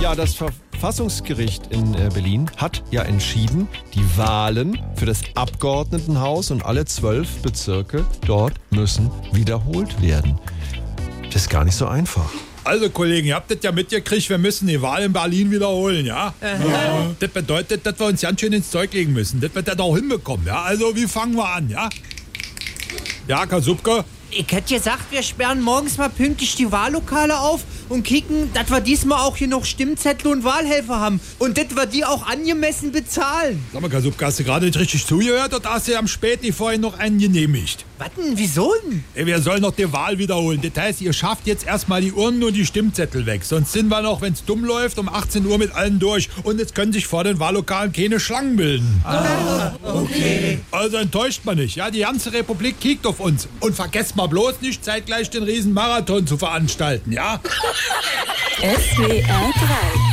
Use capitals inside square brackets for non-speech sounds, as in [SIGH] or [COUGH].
Ja, das Verfassungsgericht in äh, Berlin hat ja entschieden, die Wahlen für das Abgeordnetenhaus und alle zwölf Bezirke dort müssen wiederholt werden. Das ist gar nicht so einfach. Also Kollegen, ihr habt das ja mitgekriegt, wir müssen die Wahl in Berlin wiederholen, ja? ja? Das bedeutet, dass wir uns ganz schön ins Zeug legen müssen. Das wird er auch hinbekommen, ja? Also, wie fangen wir an, ja? Ja, Kasubke? Ich hätte gesagt, wir sperren morgens mal pünktlich die Wahllokale auf und kicken, dass wir diesmal auch hier noch Stimmzettel und Wahlhelfer haben. Und dass wir die auch angemessen bezahlen. Sag mal, Kasubka, hast du gerade nicht richtig zugehört oder hast du am Späti vorhin noch einen genehmigt? Was denn? Wieso denn? Wir sollen noch die Wahl wiederholen. Das heißt, ihr schafft jetzt erstmal die Urnen und die Stimmzettel weg. Sonst sind wir noch, wenn es dumm läuft, um 18 Uhr mit allen durch. Und jetzt können sich vor den Wahllokalen keine Schlangen bilden. Ah, okay. Also enttäuscht man nicht. Ja, die ganze Republik kiegt auf uns. Und vergesst mal bloß nicht, zeitgleich den Riesenmarathon zu veranstalten, ja? [LAUGHS] SWR 3